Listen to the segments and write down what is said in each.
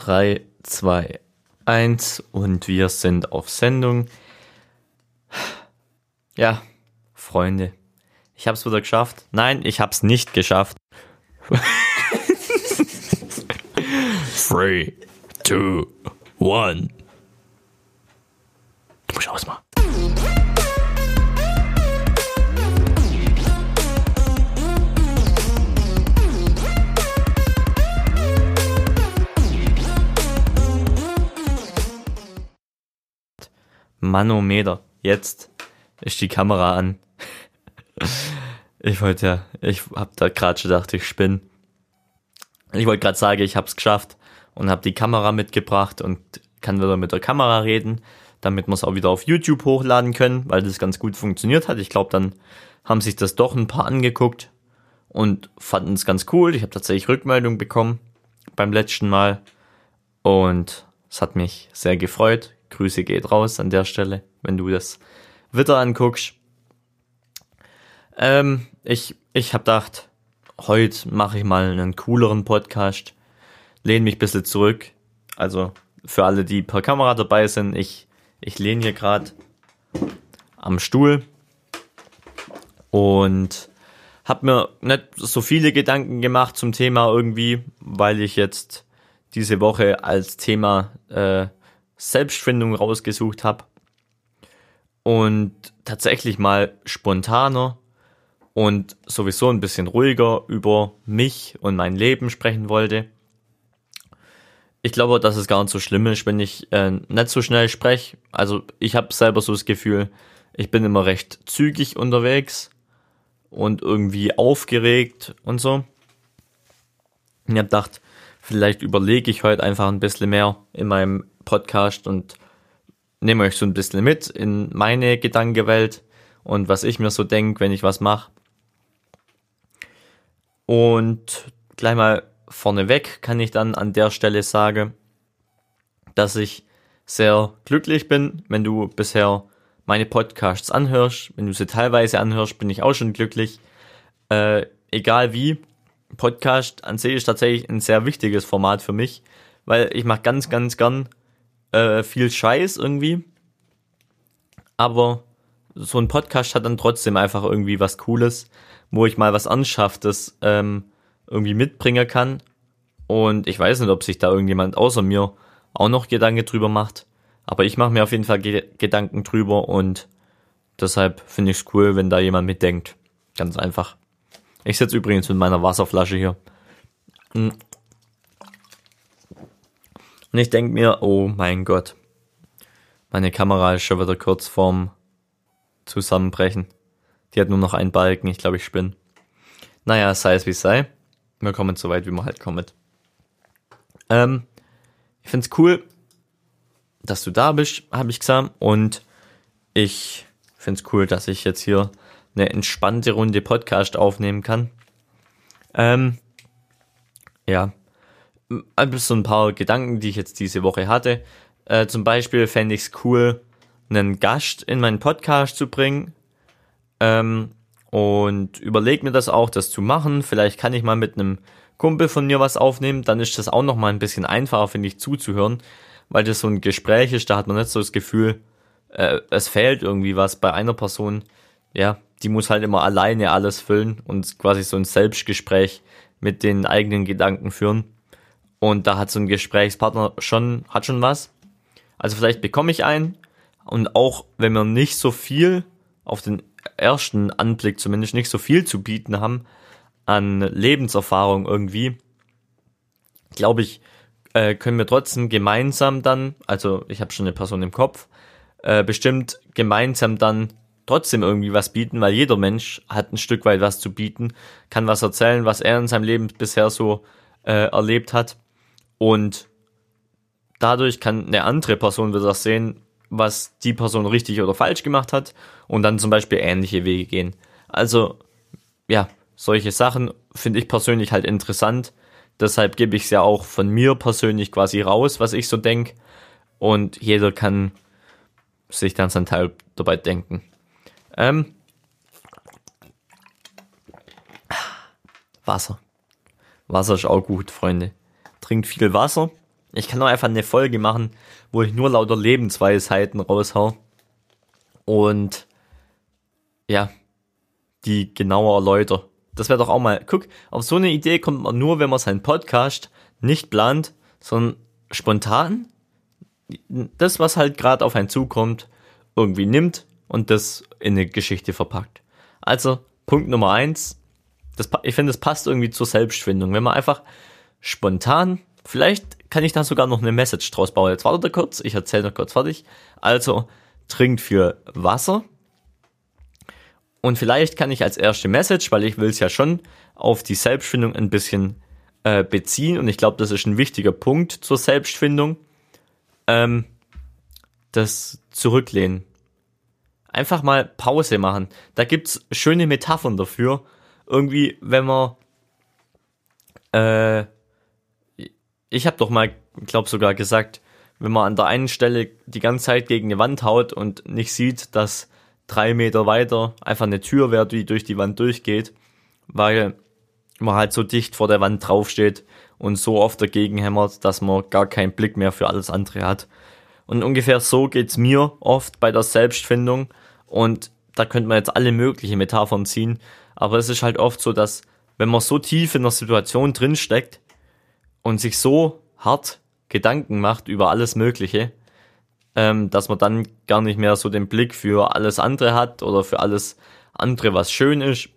3, 2, 1 und wir sind auf Sendung. Ja, Freunde, ich hab's wieder geschafft. Nein, ich hab's nicht geschafft. 3, 2, 1. Du musst ausmachen. Manometer. Jetzt ist die Kamera an. Ich wollte ja, ich hab da gerade gedacht, ich spinne. Ich wollte gerade sagen, ich hab's geschafft und hab die Kamera mitgebracht und kann wieder mit der Kamera reden, damit wir es auch wieder auf YouTube hochladen können, weil das ganz gut funktioniert hat. Ich glaube, dann haben sich das doch ein paar angeguckt und fanden es ganz cool. Ich habe tatsächlich Rückmeldung bekommen beim letzten Mal und es hat mich sehr gefreut. Grüße geht raus an der Stelle, wenn du das wieder anguckst. Ähm, ich ich habe gedacht, heute mache ich mal einen cooleren Podcast, lehne mich ein bisschen zurück. Also für alle, die per Kamera dabei sind, ich, ich lehne hier gerade am Stuhl und habe mir nicht so viele Gedanken gemacht zum Thema irgendwie, weil ich jetzt diese Woche als Thema äh, Selbstfindung rausgesucht habe und tatsächlich mal spontaner und sowieso ein bisschen ruhiger über mich und mein Leben sprechen wollte. Ich glaube, dass es gar nicht so schlimm ist, wenn ich äh, nicht so schnell spreche. Also ich habe selber so das Gefühl, ich bin immer recht zügig unterwegs und irgendwie aufgeregt und so. Ich habe gedacht, vielleicht überlege ich heute einfach ein bisschen mehr in meinem Podcast und nehme euch so ein bisschen mit in meine Gedankenwelt und was ich mir so denke, wenn ich was mache. Und gleich mal vorneweg kann ich dann an der Stelle sagen, dass ich sehr glücklich bin, wenn du bisher meine Podcasts anhörst. Wenn du sie teilweise anhörst, bin ich auch schon glücklich. Äh, egal wie, Podcast an sich ist tatsächlich ein sehr wichtiges Format für mich, weil ich mache ganz, ganz gern äh, viel Scheiß irgendwie. Aber so ein Podcast hat dann trotzdem einfach irgendwie was Cooles, wo ich mal was Anschafftes ähm, irgendwie mitbringen kann. Und ich weiß nicht, ob sich da irgendjemand außer mir auch noch Gedanken drüber macht. Aber ich mache mir auf jeden Fall Ge Gedanken drüber und deshalb finde ich es cool, wenn da jemand mitdenkt. Ganz einfach. Ich sitze übrigens mit meiner Wasserflasche hier. Und ich denke mir, oh mein Gott, meine Kamera ist schon wieder kurz vorm Zusammenbrechen. Die hat nur noch einen Balken, ich glaube, ich spinne. Naja, sei es wie es sei. Wir kommen so weit, wie wir halt kommen. Ähm, ich find's cool, dass du da bist, habe ich gesagt. Und ich find's cool, dass ich jetzt hier eine entspannte Runde Podcast aufnehmen kann. Ähm, ja, so ein paar Gedanken, die ich jetzt diese Woche hatte. Äh, zum Beispiel fände ich es cool, einen Gast in meinen Podcast zu bringen. Ähm, und überleg mir das auch, das zu machen. Vielleicht kann ich mal mit einem Kumpel von mir was aufnehmen. Dann ist das auch noch mal ein bisschen einfacher, finde ich, zuzuhören, weil das so ein Gespräch ist. Da hat man nicht so das Gefühl, äh, es fehlt irgendwie was bei einer Person. Ja, die muss halt immer alleine alles füllen und quasi so ein Selbstgespräch mit den eigenen Gedanken führen. Und da hat so ein Gesprächspartner schon, hat schon was. Also vielleicht bekomme ich einen. Und auch wenn wir nicht so viel, auf den ersten Anblick zumindest nicht so viel zu bieten haben an Lebenserfahrung irgendwie, glaube ich, äh, können wir trotzdem gemeinsam dann, also ich habe schon eine Person im Kopf, äh, bestimmt gemeinsam dann trotzdem irgendwie was bieten, weil jeder Mensch hat ein Stück weit was zu bieten, kann was erzählen, was er in seinem Leben bisher so äh, erlebt hat. Und dadurch kann eine andere Person wieder sehen, was die Person richtig oder falsch gemacht hat und dann zum Beispiel ähnliche Wege gehen. Also, ja, solche Sachen finde ich persönlich halt interessant. Deshalb gebe ich es ja auch von mir persönlich quasi raus, was ich so denke. Und jeder kann sich dann seinen Teil dabei denken. Ähm, Wasser. Wasser ist auch gut, Freunde trinkt viel Wasser. Ich kann auch einfach eine Folge machen, wo ich nur lauter Lebensweisheiten raushau. Und ja, die genauer erläuter. Das wäre doch auch mal, guck, auf so eine Idee kommt man nur, wenn man seinen Podcast nicht plant, sondern spontan das, was halt gerade auf einen zukommt, irgendwie nimmt und das in eine Geschichte verpackt. Also, Punkt Nummer eins, das, ich finde, das passt irgendwie zur Selbstfindung. Wenn man einfach spontan, vielleicht kann ich da sogar noch eine Message draus bauen. Jetzt wartet er kurz, ich erzähle noch kurz fertig. Also, trinkt für Wasser. Und vielleicht kann ich als erste Message, weil ich will es ja schon auf die Selbstfindung ein bisschen äh, beziehen und ich glaube, das ist ein wichtiger Punkt zur Selbstfindung, ähm, das Zurücklehnen. Einfach mal Pause machen. Da gibt's schöne Metaphern dafür. Irgendwie, wenn man äh, ich habe doch mal, glaube sogar gesagt, wenn man an der einen Stelle die ganze Zeit gegen eine Wand haut und nicht sieht, dass drei Meter weiter einfach eine Tür wäre, die durch die Wand durchgeht, weil man halt so dicht vor der Wand draufsteht und so oft dagegen hämmert, dass man gar keinen Blick mehr für alles andere hat. Und ungefähr so geht's mir oft bei der Selbstfindung und da könnte man jetzt alle möglichen Metaphern ziehen, aber es ist halt oft so, dass wenn man so tief in der Situation drinsteckt und sich so hart Gedanken macht über alles Mögliche, ähm, dass man dann gar nicht mehr so den Blick für alles andere hat oder für alles andere, was schön ist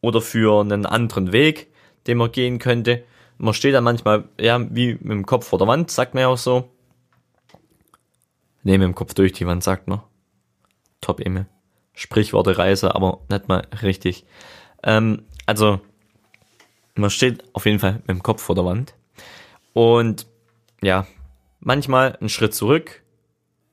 oder für einen anderen Weg, den man gehen könnte. Man steht dann manchmal, ja, wie mit dem Kopf vor der Wand, sagt man ja auch so. Ne, mit dem Kopf durch die Wand, sagt man. Top Emil. Sprichworte Reise, aber nicht mal richtig. Ähm, also, man steht auf jeden Fall mit dem Kopf vor der Wand. Und ja, manchmal einen Schritt zurück.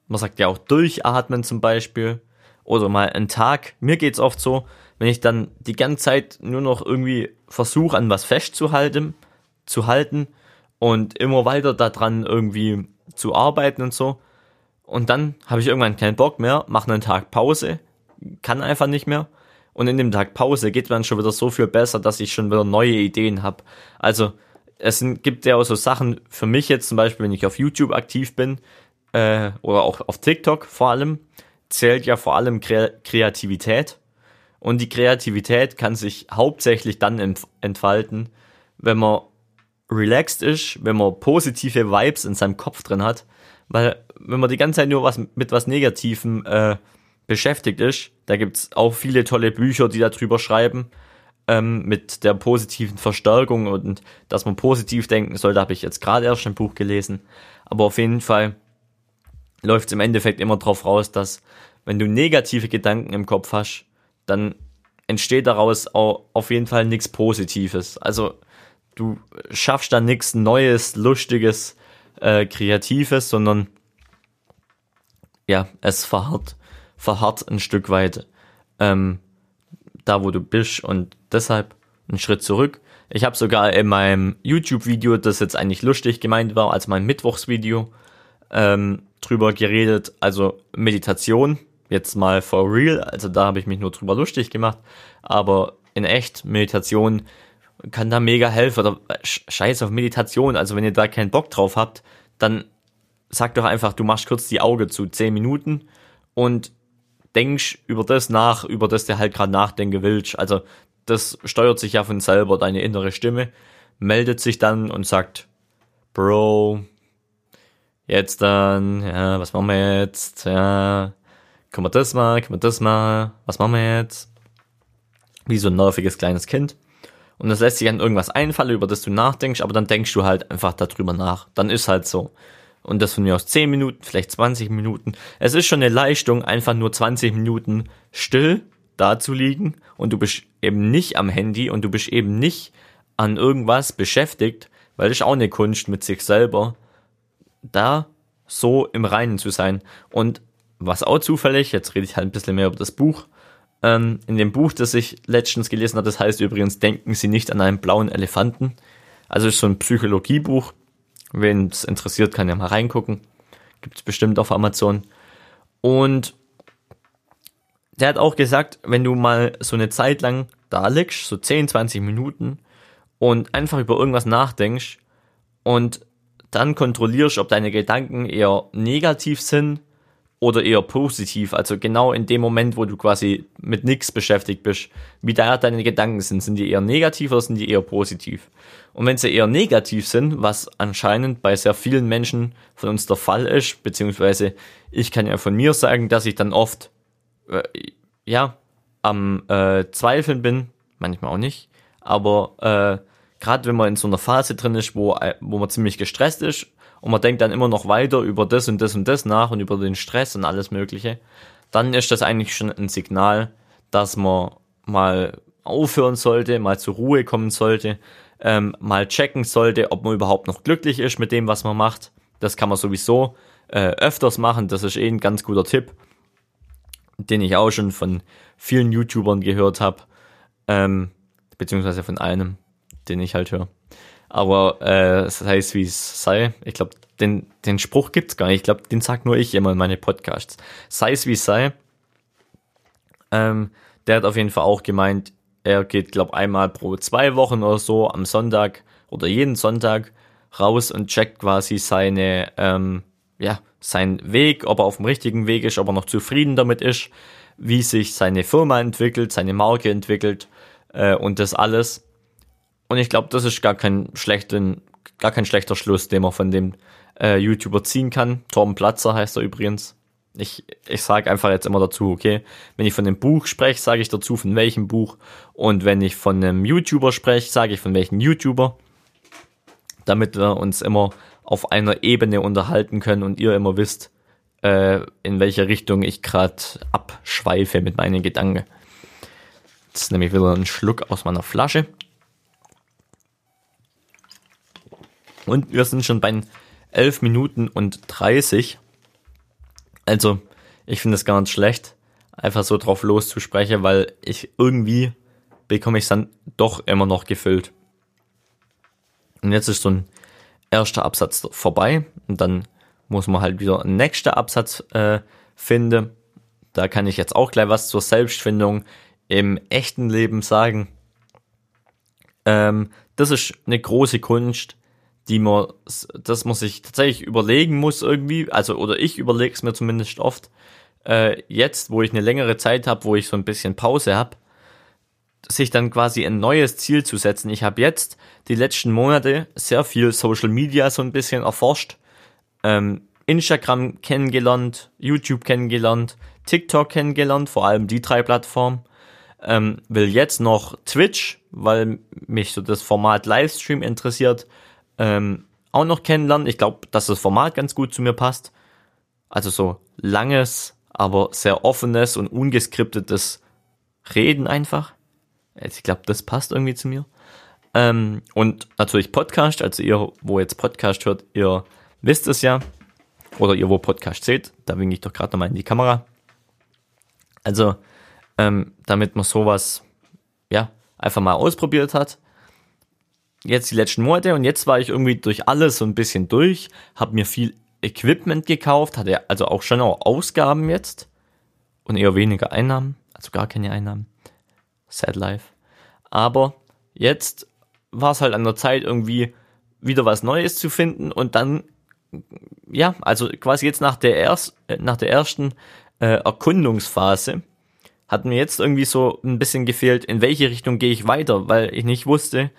Man sagt ja auch durchatmen zum Beispiel. Oder mal einen Tag. Mir geht's oft so, wenn ich dann die ganze Zeit nur noch irgendwie versuche, an was festzuhalten, zu halten und immer weiter daran irgendwie zu arbeiten und so. Und dann habe ich irgendwann keinen Bock mehr, mache einen Tag Pause, kann einfach nicht mehr. Und in dem Tag Pause geht man schon wieder so viel besser, dass ich schon wieder neue Ideen habe. Also es gibt ja auch so Sachen für mich jetzt zum Beispiel, wenn ich auf YouTube aktiv bin äh, oder auch auf TikTok vor allem, zählt ja vor allem Kre Kreativität. Und die Kreativität kann sich hauptsächlich dann entfalten, wenn man relaxed ist, wenn man positive Vibes in seinem Kopf drin hat. Weil wenn man die ganze Zeit nur was mit was Negativem äh, beschäftigt ist, da gibt's auch viele tolle Bücher, die darüber schreiben ähm, mit der positiven Verstärkung und dass man positiv denken soll. Da habe ich jetzt gerade erst ein Buch gelesen. Aber auf jeden Fall läuft es im Endeffekt immer drauf raus, dass wenn du negative Gedanken im Kopf hast, dann entsteht daraus auch auf jeden Fall nichts Positives. Also du schaffst da nichts Neues, Lustiges, äh, Kreatives, sondern ja, es verharrt, verharrt ein Stück weit. Ähm, da, wo du bist und deshalb einen Schritt zurück. Ich habe sogar in meinem YouTube-Video, das jetzt eigentlich lustig gemeint war, als mein Mittwochsvideo, ähm, drüber geredet, also Meditation, jetzt mal for real, also da habe ich mich nur drüber lustig gemacht, aber in echt, Meditation kann da mega helfen, oder scheiß auf Meditation, also wenn ihr da keinen Bock drauf habt, dann sag doch einfach, du machst kurz die Augen zu, 10 Minuten. Und denkst über das nach, über das du halt gerade nachdenken willst. Also das steuert sich ja von selber, deine innere Stimme meldet sich dann und sagt, Bro, jetzt dann, ja, was machen wir jetzt? Ja, können wir das mal, können wir das mal, was machen wir jetzt? Wie so ein nerviges kleines Kind. Und das lässt sich an irgendwas einfallen, über das du nachdenkst, aber dann denkst du halt einfach darüber nach. Dann ist halt so und das von mir aus 10 Minuten, vielleicht 20 Minuten. Es ist schon eine Leistung, einfach nur 20 Minuten still da zu liegen und du bist eben nicht am Handy und du bist eben nicht an irgendwas beschäftigt, weil das ist auch eine Kunst mit sich selber, da so im Reinen zu sein. Und was auch zufällig, jetzt rede ich halt ein bisschen mehr über das Buch, ähm, in dem Buch, das ich letztens gelesen habe, das heißt übrigens, denken Sie nicht an einen blauen Elefanten. Also ist so ein Psychologiebuch, Wen es interessiert, kann ja mal reingucken. Gibt's bestimmt auf Amazon. Und der hat auch gesagt, wenn du mal so eine Zeit lang da liegst, so 10, 20 Minuten, und einfach über irgendwas nachdenkst und dann kontrollierst, ob deine Gedanken eher negativ sind oder eher positiv. Also genau in dem Moment, wo du quasi mit nichts beschäftigt bist, wie da deine Gedanken sind. Sind die eher negativ oder sind die eher positiv? Und wenn sie eher negativ sind, was anscheinend bei sehr vielen Menschen von uns der Fall ist, beziehungsweise ich kann ja von mir sagen, dass ich dann oft, äh, ja, am äh, Zweifeln bin, manchmal auch nicht, aber äh, gerade wenn man in so einer Phase drin ist, wo, äh, wo man ziemlich gestresst ist und man denkt dann immer noch weiter über das und das und das nach und über den Stress und alles Mögliche, dann ist das eigentlich schon ein Signal, dass man mal aufhören sollte, mal zur Ruhe kommen sollte, ähm, mal checken sollte, ob man überhaupt noch glücklich ist mit dem, was man macht. Das kann man sowieso äh, öfters machen. Das ist eh ein ganz guter Tipp, den ich auch schon von vielen YouTubern gehört habe, ähm, beziehungsweise von einem, den ich halt höre. Aber äh, das heißt, wie es sei. Ich glaube, den, den Spruch gibt's gar nicht. Ich glaube, den sagt nur ich immer in meine Podcasts. Sei es wie es sei. Ähm, der hat auf jeden Fall auch gemeint, er geht, glaube einmal pro zwei Wochen oder so am Sonntag oder jeden Sonntag raus und checkt quasi seine, ähm, ja, seinen Weg, ob er auf dem richtigen Weg ist, ob er noch zufrieden damit ist, wie sich seine Firma entwickelt, seine Marke entwickelt äh, und das alles. Und ich glaube, das ist gar kein schlechten, gar kein schlechter Schluss, den man von dem äh, YouTuber ziehen kann. Torben Platzer heißt er übrigens. Ich, ich sage einfach jetzt immer dazu, okay, wenn ich von einem Buch spreche, sage ich dazu, von welchem Buch. Und wenn ich von einem YouTuber spreche, sage ich von welchem YouTuber. Damit wir uns immer auf einer Ebene unterhalten können und ihr immer wisst, äh, in welche Richtung ich gerade abschweife mit meinen Gedanken. Jetzt nehme ich wieder einen Schluck aus meiner Flasche. Und wir sind schon bei 11 Minuten und 30. Also, ich finde es gar nicht schlecht, einfach so drauf loszusprechen, weil ich irgendwie bekomme ich es dann doch immer noch gefüllt. Und jetzt ist so ein erster Absatz vorbei und dann muss man halt wieder einen nächsten Absatz äh, finden. Da kann ich jetzt auch gleich was zur Selbstfindung im echten Leben sagen. Ähm, das ist eine große Kunst, die man, das man sich tatsächlich überlegen muss irgendwie, also oder ich überlege es mir zumindest oft, äh, jetzt, wo ich eine längere Zeit habe, wo ich so ein bisschen Pause habe, sich dann quasi ein neues Ziel zu setzen. Ich habe jetzt die letzten Monate sehr viel Social Media so ein bisschen erforscht, ähm, Instagram kennengelernt, YouTube kennengelernt, TikTok kennengelernt, vor allem die drei Plattformen. Ähm, will jetzt noch Twitch, weil mich so das Format Livestream interessiert ähm, auch noch kennenlernen. Ich glaube, dass das Format ganz gut zu mir passt. Also so langes, aber sehr offenes und ungeskriptetes Reden einfach. Ich glaube, das passt irgendwie zu mir. Ähm, und natürlich Podcast, also ihr, wo jetzt Podcast hört, ihr wisst es ja. Oder ihr, wo Podcast seht, da winke ich doch gerade nochmal in die Kamera. Also, ähm, damit man sowas, ja, einfach mal ausprobiert hat, jetzt die letzten Monate und jetzt war ich irgendwie durch alles so ein bisschen durch, habe mir viel Equipment gekauft, hatte also auch schon auch Ausgaben jetzt und eher weniger Einnahmen, also gar keine Einnahmen. Sad life. Aber jetzt war es halt an der Zeit irgendwie wieder was Neues zu finden und dann ja, also quasi jetzt nach der erst nach der ersten äh, Erkundungsphase hat mir jetzt irgendwie so ein bisschen gefehlt, in welche Richtung gehe ich weiter, weil ich nicht wusste,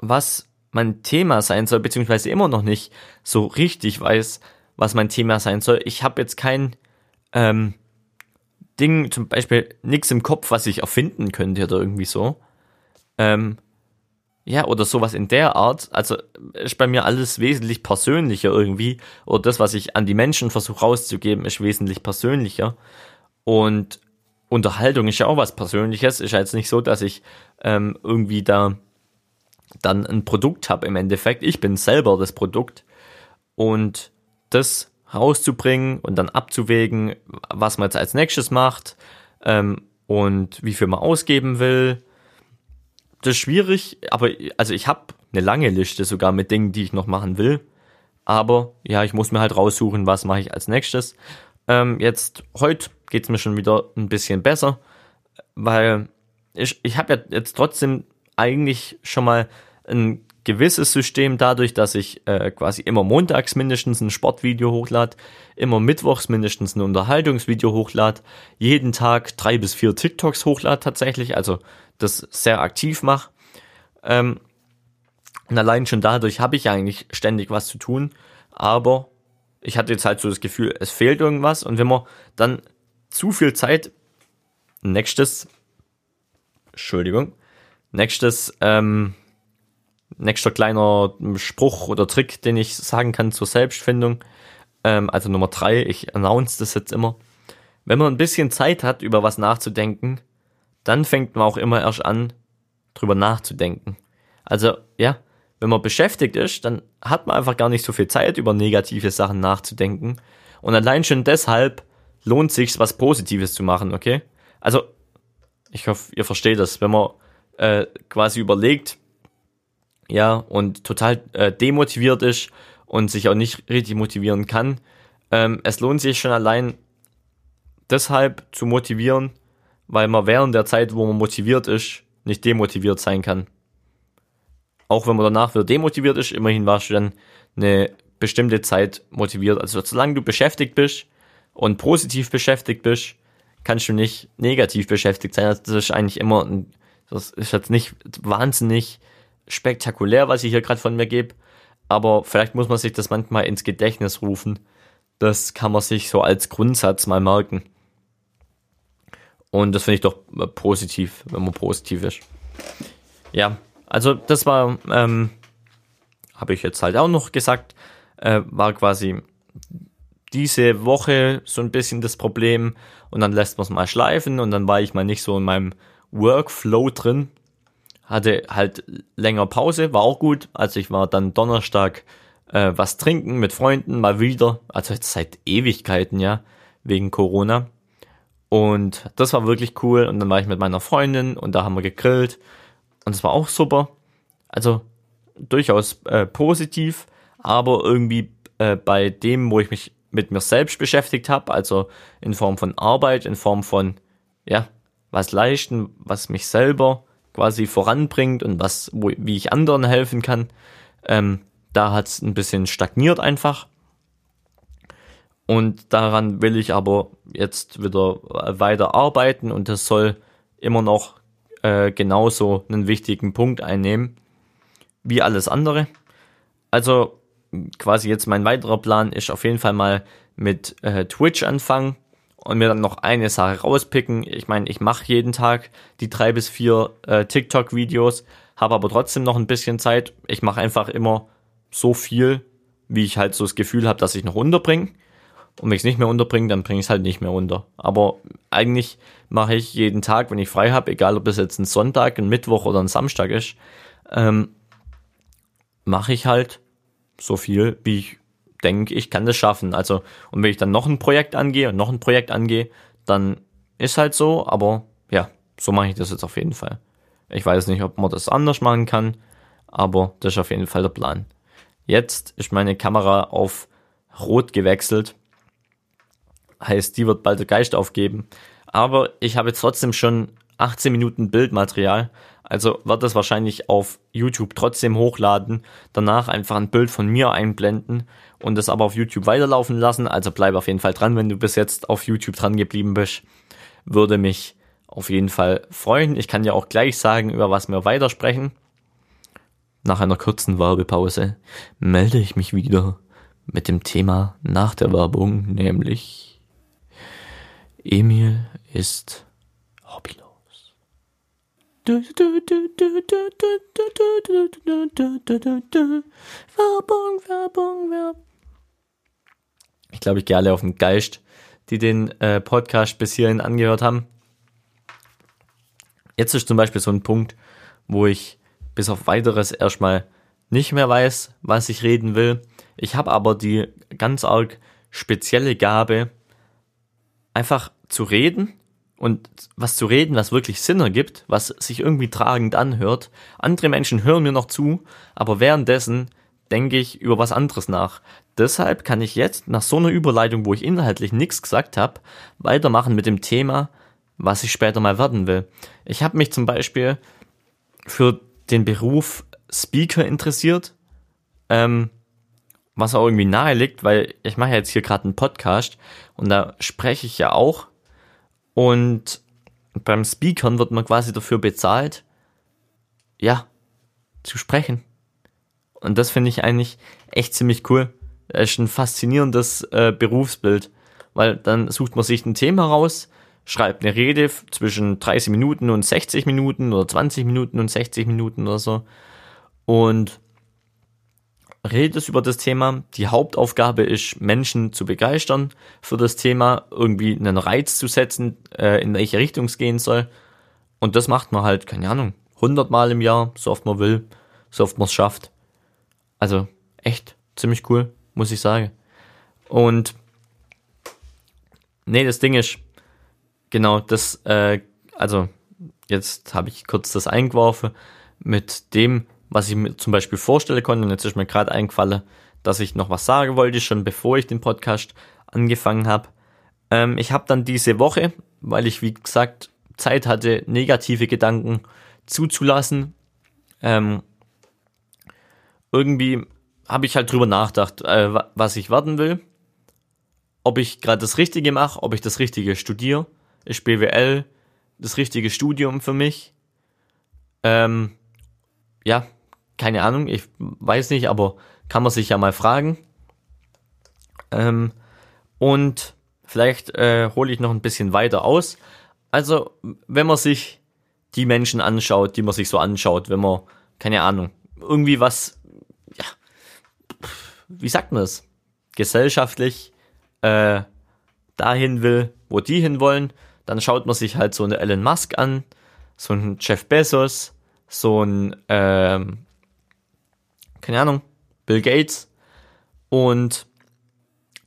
was mein Thema sein soll, beziehungsweise immer noch nicht so richtig weiß, was mein Thema sein soll. Ich habe jetzt kein ähm, Ding, zum Beispiel nichts im Kopf, was ich erfinden könnte oder irgendwie so. Ähm, ja, oder sowas in der Art. Also ist bei mir alles wesentlich persönlicher irgendwie. Oder das, was ich an die Menschen versuche rauszugeben, ist wesentlich persönlicher. Und Unterhaltung ist ja auch was Persönliches. Ist ja jetzt nicht so, dass ich ähm, irgendwie da dann ein Produkt habe im Endeffekt. Ich bin selber das Produkt und das rauszubringen und dann abzuwägen, was man jetzt als nächstes macht ähm, und wie viel man ausgeben will. Das ist schwierig, aber also ich habe eine lange Liste sogar mit Dingen, die ich noch machen will. Aber ja, ich muss mir halt raussuchen, was mache ich als nächstes. Ähm, jetzt, heute geht's mir schon wieder ein bisschen besser, weil ich, ich habe ja jetzt trotzdem eigentlich schon mal ein gewisses System dadurch, dass ich äh, quasi immer montags mindestens ein Sportvideo hochlade, immer mittwochs mindestens ein Unterhaltungsvideo hochlade, jeden Tag drei bis vier TikToks hochlade tatsächlich, also das sehr aktiv mache. Ähm, und allein schon dadurch habe ich eigentlich ständig was zu tun, aber ich hatte jetzt halt so das Gefühl, es fehlt irgendwas und wenn man dann zu viel Zeit, nächstes, Entschuldigung, nächstes, ähm, nächster kleiner Spruch oder Trick, den ich sagen kann zur Selbstfindung. Ähm, also Nummer drei, ich announce das jetzt immer. Wenn man ein bisschen Zeit hat, über was nachzudenken, dann fängt man auch immer erst an, drüber nachzudenken. Also, ja, wenn man beschäftigt ist, dann hat man einfach gar nicht so viel Zeit, über negative Sachen nachzudenken. Und allein schon deshalb lohnt sich was Positives zu machen, okay? Also, ich hoffe, ihr versteht das. Wenn man äh, quasi überlegt, ja, und total äh, demotiviert ist und sich auch nicht richtig motivieren kann. Ähm, es lohnt sich schon allein deshalb zu motivieren, weil man während der Zeit, wo man motiviert ist, nicht demotiviert sein kann. Auch wenn man danach wieder demotiviert ist, immerhin warst du dann eine bestimmte Zeit motiviert. Also solange du beschäftigt bist und positiv beschäftigt bist, kannst du nicht negativ beschäftigt sein. Also das ist eigentlich immer, ein, das ist jetzt nicht wahnsinnig spektakulär, was ich hier gerade von mir gebe, aber vielleicht muss man sich das manchmal ins Gedächtnis rufen. Das kann man sich so als Grundsatz mal merken. Und das finde ich doch äh, positiv, wenn man positiv ist. Ja, also das war, ähm, habe ich jetzt halt auch noch gesagt, äh, war quasi diese Woche so ein bisschen das Problem und dann lässt man es mal schleifen und dann war ich mal nicht so in meinem Workflow drin hatte halt länger Pause, war auch gut. Also ich war dann Donnerstag äh, was trinken mit Freunden, mal wieder. Also jetzt seit Ewigkeiten, ja, wegen Corona. Und das war wirklich cool. Und dann war ich mit meiner Freundin und da haben wir gegrillt. Und es war auch super. Also durchaus äh, positiv, aber irgendwie äh, bei dem, wo ich mich mit mir selbst beschäftigt habe, also in Form von Arbeit, in Form von, ja, was leisten, was mich selber quasi voranbringt und was, wo, wie ich anderen helfen kann. Ähm, da hat es ein bisschen stagniert einfach. Und daran will ich aber jetzt wieder weiter arbeiten und das soll immer noch äh, genauso einen wichtigen Punkt einnehmen wie alles andere. Also quasi jetzt mein weiterer Plan ist auf jeden Fall mal mit äh, Twitch anfangen und mir dann noch eine Sache rauspicken. Ich meine, ich mache jeden Tag die drei bis vier äh, TikTok-Videos, habe aber trotzdem noch ein bisschen Zeit. Ich mache einfach immer so viel, wie ich halt so das Gefühl habe, dass ich noch unterbringe. Und wenn ich es nicht mehr unterbringe, dann bringe ich es halt nicht mehr unter. Aber eigentlich mache ich jeden Tag, wenn ich frei habe, egal ob das jetzt ein Sonntag, ein Mittwoch oder ein Samstag ist, ähm, mache ich halt so viel, wie ich denke, ich kann das schaffen. Also, und wenn ich dann noch ein Projekt angehe und noch ein Projekt angehe, dann ist halt so, aber ja, so mache ich das jetzt auf jeden Fall. Ich weiß nicht, ob man das anders machen kann, aber das ist auf jeden Fall der Plan. Jetzt ist meine Kamera auf Rot gewechselt. Heißt, die wird bald der Geist aufgeben. Aber ich habe jetzt trotzdem schon 18 Minuten Bildmaterial also wird das wahrscheinlich auf YouTube trotzdem hochladen, danach einfach ein Bild von mir einblenden und das aber auf YouTube weiterlaufen lassen. Also bleib auf jeden Fall dran, wenn du bis jetzt auf YouTube dran geblieben bist. Würde mich auf jeden Fall freuen. Ich kann ja auch gleich sagen, über was wir weitersprechen. Nach einer kurzen Werbepause melde ich mich wieder mit dem Thema nach der Werbung, nämlich Emil ist hobbylos. Werbung, Werbung, Werbung. Ich glaube, ich gehe alle auf den Geist, die den äh, Podcast bis hierhin angehört haben. Jetzt ist zum Beispiel so ein Punkt, wo ich bis auf weiteres erstmal nicht mehr weiß, was ich reden will. Ich habe aber die ganz arg spezielle Gabe, einfach zu reden und was zu reden, was wirklich Sinn ergibt, was sich irgendwie tragend anhört. Andere Menschen hören mir noch zu, aber währenddessen denke ich über was anderes nach. Deshalb kann ich jetzt nach so einer Überleitung, wo ich inhaltlich nichts gesagt habe, weitermachen mit dem Thema, was ich später mal werden will. Ich habe mich zum Beispiel für den Beruf Speaker interessiert, ähm, was auch irgendwie nahe liegt, weil ich mache ja jetzt hier gerade einen Podcast und da spreche ich ja auch und beim Speakern wird man quasi dafür bezahlt, ja, zu sprechen. Und das finde ich eigentlich echt ziemlich cool. Das ist ein faszinierendes äh, Berufsbild, weil dann sucht man sich ein Thema raus, schreibt eine Rede zwischen 30 Minuten und 60 Minuten oder 20 Minuten und 60 Minuten oder so und redet über das Thema. Die Hauptaufgabe ist, Menschen zu begeistern für das Thema, irgendwie einen Reiz zu setzen, äh, in welche Richtung es gehen soll. Und das macht man halt, keine Ahnung, 100 Mal im Jahr, so oft man will, so oft man es schafft. Also echt ziemlich cool, muss ich sagen. Und nee, das Ding ist, genau, das, äh, also jetzt habe ich kurz das eingeworfen mit dem, was ich mir zum Beispiel vorstellen konnte. Und jetzt ist mir gerade eingefallen, dass ich noch was sagen wollte, schon bevor ich den Podcast angefangen habe. Ähm, ich habe dann diese Woche, weil ich wie gesagt Zeit hatte, negative Gedanken zuzulassen, ähm, irgendwie habe ich halt drüber nachgedacht, äh, was ich werden will, ob ich gerade das Richtige mache, ob ich das Richtige studiere, ist BWL das richtige Studium für mich. Ähm, ja, keine Ahnung, ich weiß nicht, aber kann man sich ja mal fragen. Ähm, und vielleicht äh, hole ich noch ein bisschen weiter aus. Also, wenn man sich die Menschen anschaut, die man sich so anschaut, wenn man, keine Ahnung, irgendwie was, wie sagt man das, gesellschaftlich äh, dahin will, wo die hin wollen, dann schaut man sich halt so eine Elon Musk an, so ein Jeff Bezos, so ein, ähm, keine Ahnung, Bill Gates und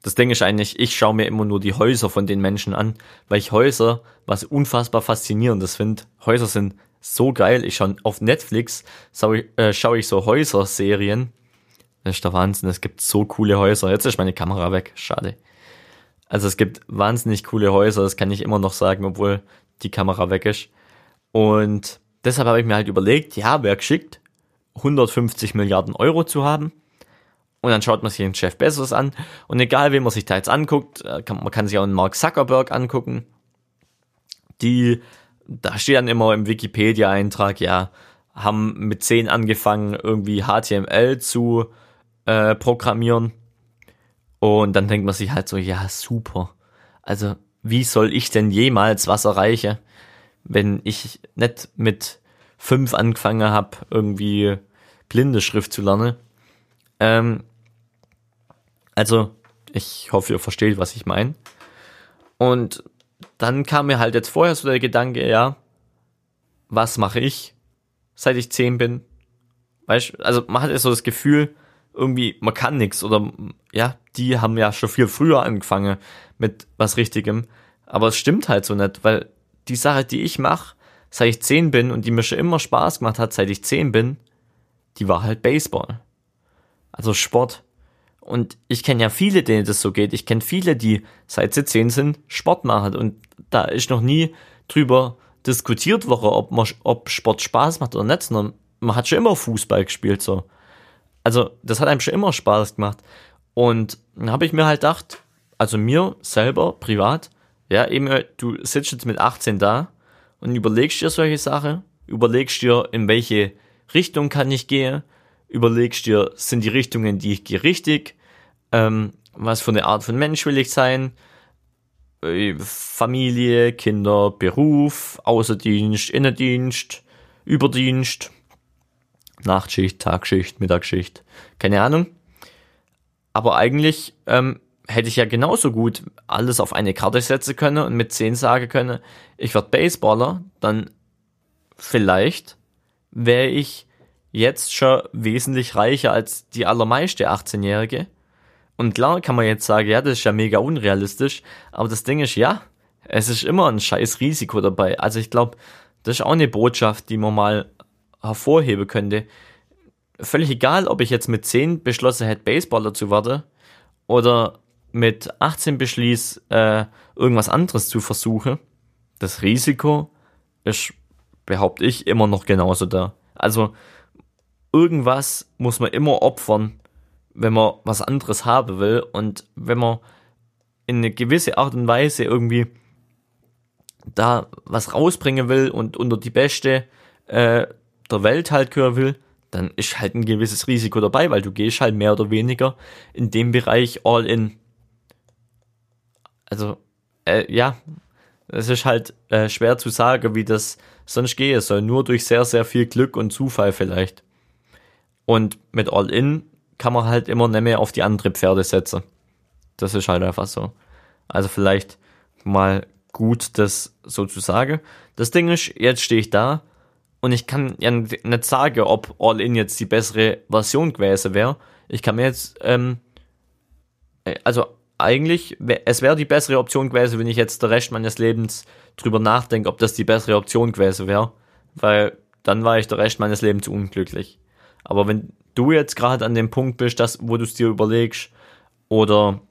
das Ding ist eigentlich, ich schaue mir immer nur die Häuser von den Menschen an, weil ich Häuser was unfassbar faszinierendes finde. Häuser sind so geil. Ich schaue auf Netflix, schaue ich, äh, schau ich so Häuserserien. Das ist der Wahnsinn. Es gibt so coole Häuser. Jetzt ist meine Kamera weg. Schade. Also es gibt wahnsinnig coole Häuser. Das kann ich immer noch sagen, obwohl die Kamera weg ist. Und deshalb habe ich mir halt überlegt, ja, wer geschickt, 150 Milliarden Euro zu haben und dann schaut man sich den Chef Bezos an. Und egal, wen man sich da jetzt anguckt, äh, kann, man kann sich auch einen Mark Zuckerberg angucken. Die, da steht dann immer im Wikipedia-Eintrag, ja, haben mit 10 angefangen, irgendwie HTML zu äh, programmieren. Und dann denkt man sich halt so, ja, super. Also, wie soll ich denn jemals was erreichen, wenn ich nicht mit 5 angefangen habe, irgendwie blinde Schrift zu lernen? Ähm, also, ich hoffe, ihr versteht, was ich meine. Und dann kam mir halt jetzt vorher so der Gedanke, ja, was mache ich, seit ich zehn bin? Weißt also man hat ja so das Gefühl, irgendwie, man kann nichts oder ja, die haben ja schon viel früher angefangen mit was Richtigem. Aber es stimmt halt so nicht, weil die Sache, die ich mache, seit ich zehn bin und die mir schon immer Spaß gemacht hat, seit ich zehn bin, die war halt Baseball. Also Sport. Und ich kenne ja viele, denen das so geht. Ich kenne viele, die seit sie zehn sind, Sport machen. Und da ist noch nie drüber diskutiert worden, ob, man, ob Sport Spaß macht oder nicht, sondern man hat schon immer Fußball gespielt, so. Also, das hat einem schon immer Spaß gemacht. Und dann habe ich mir halt gedacht, also mir selber, privat, ja, eben, du sitzt jetzt mit 18 da und überlegst dir solche Sachen, überlegst dir, in welche Richtung kann ich gehen, überlegst dir, sind die Richtungen, die ich gehe, richtig? Ähm, was für eine Art von Mensch will ich sein? Äh, Familie, Kinder, Beruf, Außerdienst, Innendienst, Überdienst, Nachtschicht, Tagschicht, Mittagsschicht, keine Ahnung. Aber eigentlich ähm, hätte ich ja genauso gut alles auf eine Karte setzen können und mit 10 sagen können, ich werde Baseballer, dann vielleicht wäre ich jetzt schon wesentlich reicher als die allermeiste 18-Jährige. Und klar kann man jetzt sagen, ja, das ist ja mega unrealistisch, aber das Ding ist, ja, es ist immer ein scheiß Risiko dabei. Also ich glaube, das ist auch eine Botschaft, die man mal hervorheben könnte. Völlig egal, ob ich jetzt mit 10 beschlossen hätte, Baseballer zu werden oder mit 18 beschließ, äh, irgendwas anderes zu versuchen. Das Risiko ist, behaupte ich, immer noch genauso da. Also irgendwas muss man immer opfern, wenn man was anderes haben will und wenn man in eine gewisse Art und Weise irgendwie da was rausbringen will und unter die Beste äh, der Welt halt gehören will, dann ist halt ein gewisses Risiko dabei, weil du gehst halt mehr oder weniger in dem Bereich all in. Also, äh, ja, es ist halt äh, schwer zu sagen, wie das sonst gehen soll. Nur durch sehr, sehr viel Glück und Zufall vielleicht. Und mit all in kann man halt immer nicht mehr auf die andere Pferde setzen. Das ist halt einfach so. Also vielleicht mal gut, das so zu sagen. Das Ding ist, jetzt stehe ich da und ich kann ja nicht sagen, ob All-In jetzt die bessere Version gewesen wäre. Ich kann mir jetzt, ähm, äh, also eigentlich, es wäre die bessere Option gewesen, wenn ich jetzt der Rest meines Lebens drüber nachdenke, ob das die bessere Option gewesen wäre. Weil dann war ich der Rest meines Lebens unglücklich. Aber wenn du jetzt gerade an dem Punkt bist, dass, wo du es dir überlegst, oder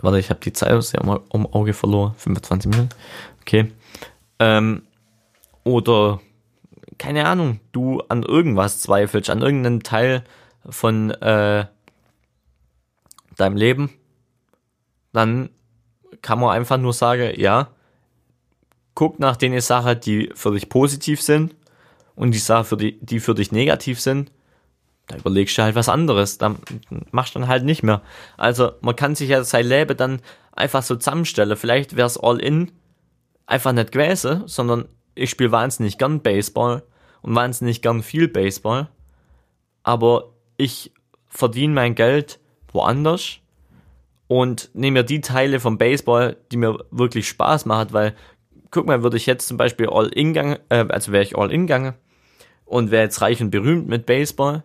warte, ich habe die Zeit aus dem Auge verloren, 25 Minuten, okay, ähm, oder keine Ahnung, du an irgendwas zweifelst, an irgendeinem Teil von äh, deinem Leben, dann kann man einfach nur sagen, ja, guck nach den Sachen, die für dich positiv sind und die Sachen, für die, die für dich negativ sind, da überlegst du halt was anderes, dann machst du dann halt nicht mehr. Also man kann sich ja sein Leben dann einfach so zusammenstellen. Vielleicht wäre es all in einfach nicht gewesen, sondern ich spiele wahnsinnig gern Baseball und wahnsinnig gern viel Baseball, aber ich verdiene mein Geld woanders und nehme mir die Teile vom Baseball, die mir wirklich Spaß machen, weil guck mal, würde ich jetzt zum Beispiel all in gange, äh, also wäre ich all in gange und wäre jetzt reich und berühmt mit Baseball,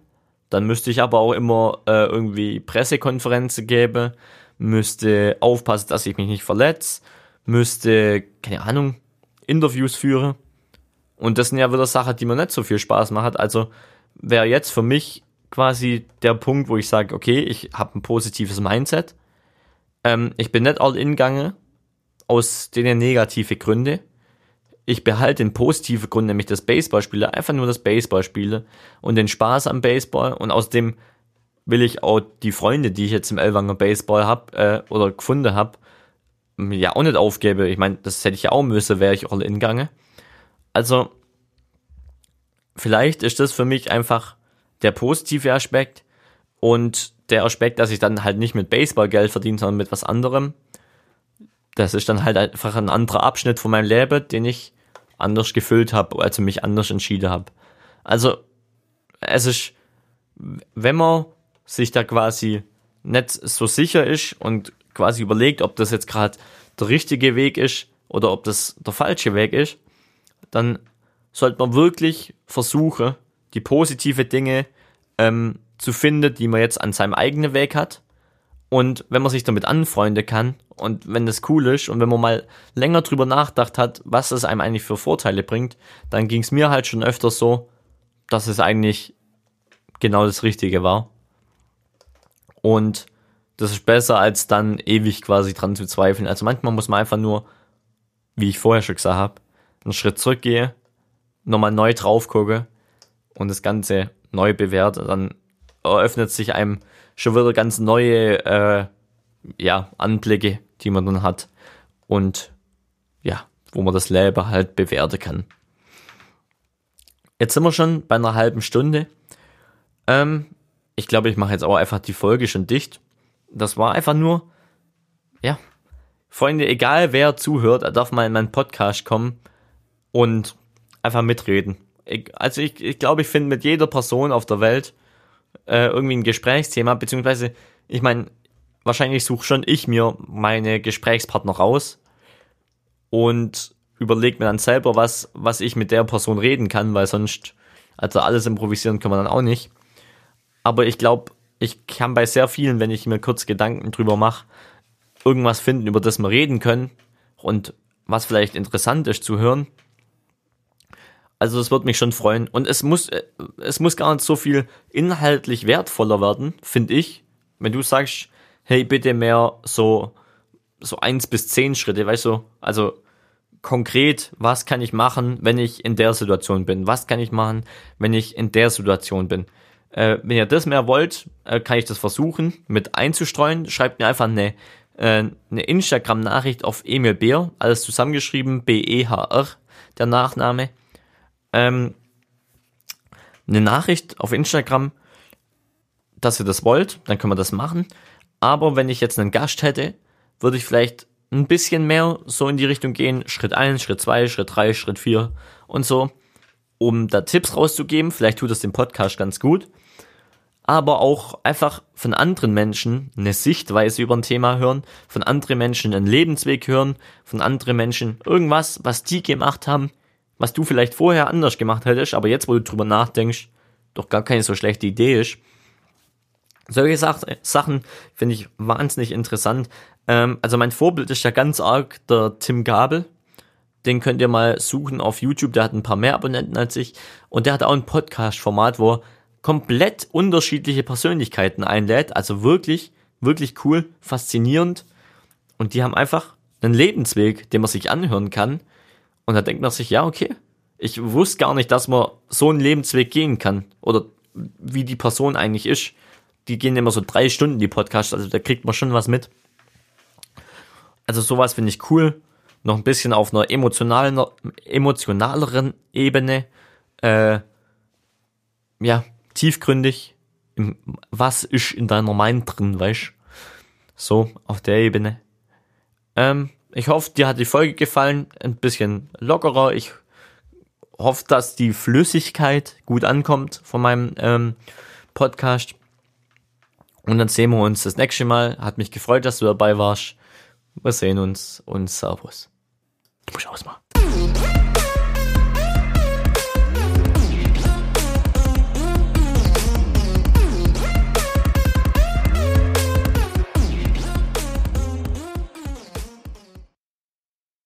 dann müsste ich aber auch immer äh, irgendwie Pressekonferenzen geben, müsste aufpassen, dass ich mich nicht verletze, müsste, keine Ahnung, Interviews führen. Und das sind ja wieder Sachen, die mir nicht so viel Spaß machen. Also wäre jetzt für mich quasi der Punkt, wo ich sage, okay, ich habe ein positives Mindset. Ähm, ich bin nicht all in gange aus denen negative Gründe ich behalte den positiven Grund, nämlich das Baseballspiele, einfach nur das Baseballspiele und den Spaß am Baseball und außerdem will ich auch die Freunde, die ich jetzt im Elwanger Baseball habe äh, oder gefunden habe, ja auch nicht aufgebe. Ich meine, das hätte ich ja auch müssen, wäre ich all in gange. Also vielleicht ist das für mich einfach der positive Aspekt und der Aspekt, dass ich dann halt nicht mit Baseball Geld verdiene, sondern mit was anderem das ist dann halt einfach ein anderer Abschnitt von meinem Leben, den ich anders gefüllt habe, also mich anders entschieden habe. Also es ist, wenn man sich da quasi nicht so sicher ist und quasi überlegt, ob das jetzt gerade der richtige Weg ist oder ob das der falsche Weg ist, dann sollte man wirklich versuchen, die positive Dinge ähm, zu finden, die man jetzt an seinem eigenen Weg hat und wenn man sich damit anfreunden kann und wenn das cool ist und wenn man mal länger drüber nachgedacht hat, was es einem eigentlich für Vorteile bringt, dann ging es mir halt schon öfter so, dass es eigentlich genau das Richtige war. Und das ist besser, als dann ewig quasi dran zu zweifeln. Also manchmal muss man einfach nur, wie ich vorher schon gesagt habe, einen Schritt zurückgehen, nochmal neu drauf gucken und das Ganze neu bewerten. Dann eröffnet sich einem schon wieder ganz neue äh, ja, Anblicke, die man dann hat und ja, wo man das Leben halt bewerten kann. Jetzt sind wir schon bei einer halben Stunde. Ähm, ich glaube, ich mache jetzt auch einfach die Folge schon dicht. Das war einfach nur, ja, Freunde, egal wer zuhört, er darf mal in meinen Podcast kommen und einfach mitreden. Ich, also ich, ich glaube, ich finde mit jeder Person auf der Welt äh, irgendwie ein Gesprächsthema, beziehungsweise, ich meine, wahrscheinlich suche schon ich mir meine Gesprächspartner raus und überlege mir dann selber, was, was ich mit der Person reden kann, weil sonst, also alles improvisieren kann man dann auch nicht. Aber ich glaube, ich kann bei sehr vielen, wenn ich mir kurz Gedanken drüber mache, irgendwas finden, über das wir reden können und was vielleicht interessant ist zu hören. Also das wird mich schon freuen. Und es muss, äh, es muss gar nicht so viel inhaltlich wertvoller werden, finde ich. Wenn du sagst, hey, bitte mehr so, so eins bis zehn Schritte, weißt du, also konkret, was kann ich machen, wenn ich in der Situation bin? Was kann ich machen, wenn ich in der Situation bin? Äh, wenn ihr das mehr wollt, äh, kann ich das versuchen mit einzustreuen. Schreibt mir einfach eine, äh, eine Instagram-Nachricht auf Emil Beer, alles zusammengeschrieben, B-E-H-R, der Nachname. Ähm, eine Nachricht auf Instagram, dass ihr das wollt, dann können wir das machen. Aber wenn ich jetzt einen Gast hätte, würde ich vielleicht ein bisschen mehr so in die Richtung gehen. Schritt eins, Schritt zwei, Schritt drei, Schritt vier und so, um da Tipps rauszugeben. Vielleicht tut das dem Podcast ganz gut. Aber auch einfach von anderen Menschen eine Sichtweise über ein Thema hören, von anderen Menschen einen Lebensweg hören, von anderen Menschen irgendwas, was die gemacht haben, was du vielleicht vorher anders gemacht hättest, aber jetzt, wo du drüber nachdenkst, doch gar keine so schlechte Idee ist. Solche Sach Sachen finde ich wahnsinnig interessant. Ähm, also mein Vorbild ist ja ganz arg der Tim Gabel. Den könnt ihr mal suchen auf YouTube. Der hat ein paar mehr Abonnenten als ich. Und der hat auch ein Podcast-Format, wo komplett unterschiedliche Persönlichkeiten einlädt. Also wirklich, wirklich cool, faszinierend. Und die haben einfach einen Lebensweg, den man sich anhören kann. Und da denkt man sich, ja, okay, ich wusste gar nicht, dass man so einen Lebensweg gehen kann. Oder wie die Person eigentlich ist. Die gehen immer so drei Stunden, die Podcasts, also da kriegt man schon was mit. Also sowas finde ich cool. Noch ein bisschen auf einer emotionalen, emotionaleren Ebene. Äh, ja, tiefgründig. Was ist in deiner Mind drin, weißt So, auf der Ebene. Ähm, ich hoffe, dir hat die Folge gefallen. Ein bisschen lockerer. Ich hoffe, dass die Flüssigkeit gut ankommt von meinem ähm, Podcast. Und dann sehen wir uns das nächste Mal. Hat mich gefreut, dass du dabei warst. Wir sehen uns und Servus. Du musst ausmachen.